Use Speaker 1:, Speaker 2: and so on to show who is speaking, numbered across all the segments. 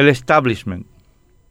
Speaker 1: El establishment.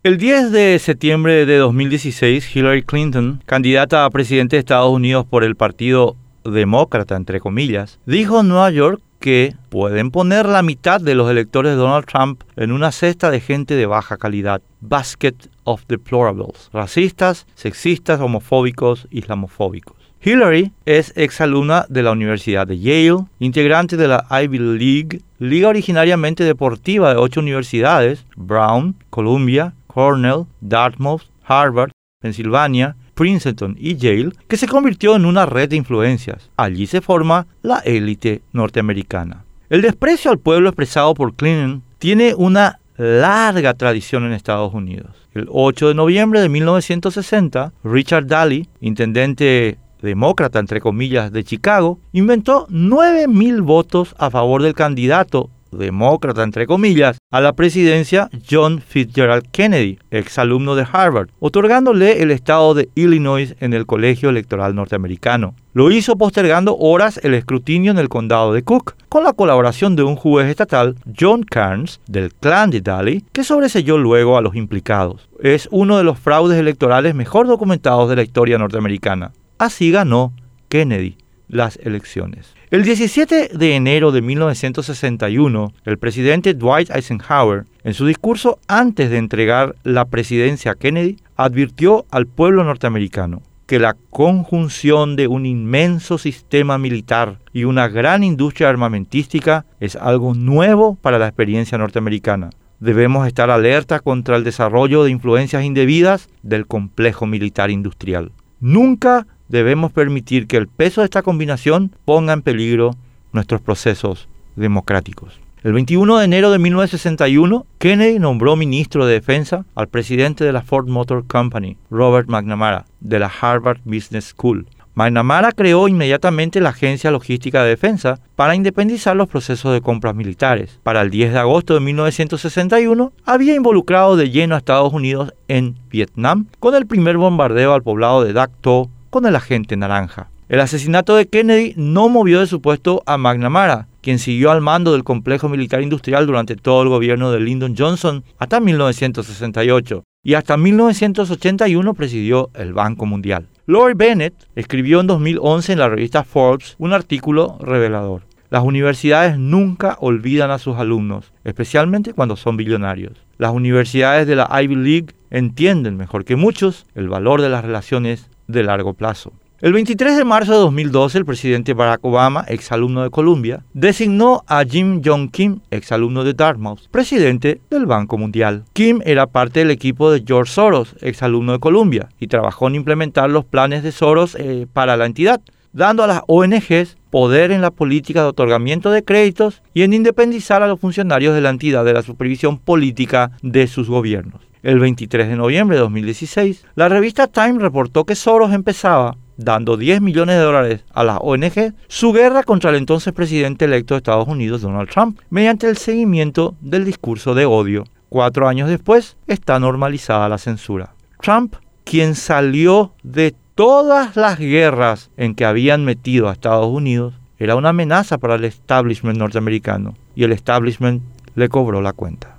Speaker 1: El 10 de septiembre de 2016, Hillary Clinton, candidata a presidente de Estados Unidos por el Partido Demócrata, entre comillas, dijo en Nueva York que pueden poner la mitad de los electores de Donald Trump en una cesta de gente de baja calidad, basket of deplorables, racistas, sexistas, homofóbicos, islamofóbicos. Hillary es exalumna de la Universidad de Yale, integrante de la Ivy League, liga originariamente deportiva de ocho universidades, Brown, Columbia, Cornell, Dartmouth, Harvard, Pennsylvania, Princeton y Yale, que se convirtió en una red de influencias. Allí se forma la élite norteamericana. El desprecio al pueblo expresado por Clinton tiene una larga tradición en Estados Unidos. El 8 de noviembre de 1960, Richard Daly, intendente demócrata, entre comillas, de Chicago, inventó 9.000 votos a favor del candidato demócrata, entre comillas, a la presidencia John Fitzgerald Kennedy, exalumno de Harvard, otorgándole el estado de Illinois en el colegio electoral norteamericano. Lo hizo postergando horas el escrutinio en el condado de Cook, con la colaboración de un juez estatal, John Carnes, del clan de Daly, que sobreselló luego a los implicados. Es uno de los fraudes electorales mejor documentados de la historia norteamericana. Así ganó Kennedy las elecciones. El 17 de enero de 1961, el presidente Dwight Eisenhower, en su discurso antes de entregar la presidencia a Kennedy, advirtió al pueblo norteamericano que la conjunción de un inmenso sistema militar y una gran industria armamentística es algo nuevo para la experiencia norteamericana. Debemos estar alerta contra el desarrollo de influencias indebidas del complejo militar industrial. Nunca debemos permitir que el peso de esta combinación ponga en peligro nuestros procesos democráticos. El 21 de enero de 1961, Kennedy nombró ministro de Defensa al presidente de la Ford Motor Company, Robert McNamara, de la Harvard Business School. McNamara creó inmediatamente la Agencia Logística de Defensa para independizar los procesos de compras militares. Para el 10 de agosto de 1961, había involucrado de lleno a Estados Unidos en Vietnam con el primer bombardeo al poblado de Dak To con el agente naranja. El asesinato de Kennedy no movió de su puesto a McNamara, quien siguió al mando del complejo militar industrial durante todo el gobierno de Lyndon Johnson hasta 1968 y hasta 1981 presidió el Banco Mundial. Lord Bennett escribió en 2011 en la revista Forbes un artículo revelador. Las universidades nunca olvidan a sus alumnos, especialmente cuando son billonarios. Las universidades de la Ivy League entienden mejor que muchos el valor de las relaciones de largo plazo. El 23 de marzo de 2012, el presidente Barack Obama, exalumno de Columbia, designó a Jim Jong Kim, exalumno de Dartmouth, presidente del Banco Mundial. Kim era parte del equipo de George Soros, exalumno de Columbia, y trabajó en implementar los planes de Soros eh, para la entidad, dando a las ONGs poder en la política de otorgamiento de créditos y en independizar a los funcionarios de la entidad de la supervisión política de sus gobiernos. El 23 de noviembre de 2016, la revista Time reportó que Soros empezaba dando 10 millones de dólares a las ONG, su guerra contra el entonces presidente electo de Estados Unidos, Donald Trump, mediante el seguimiento del discurso de odio. Cuatro años después, está normalizada la censura. Trump, quien salió de todas las guerras en que habían metido a Estados Unidos, era una amenaza para el establishment norteamericano y el establishment le cobró la cuenta.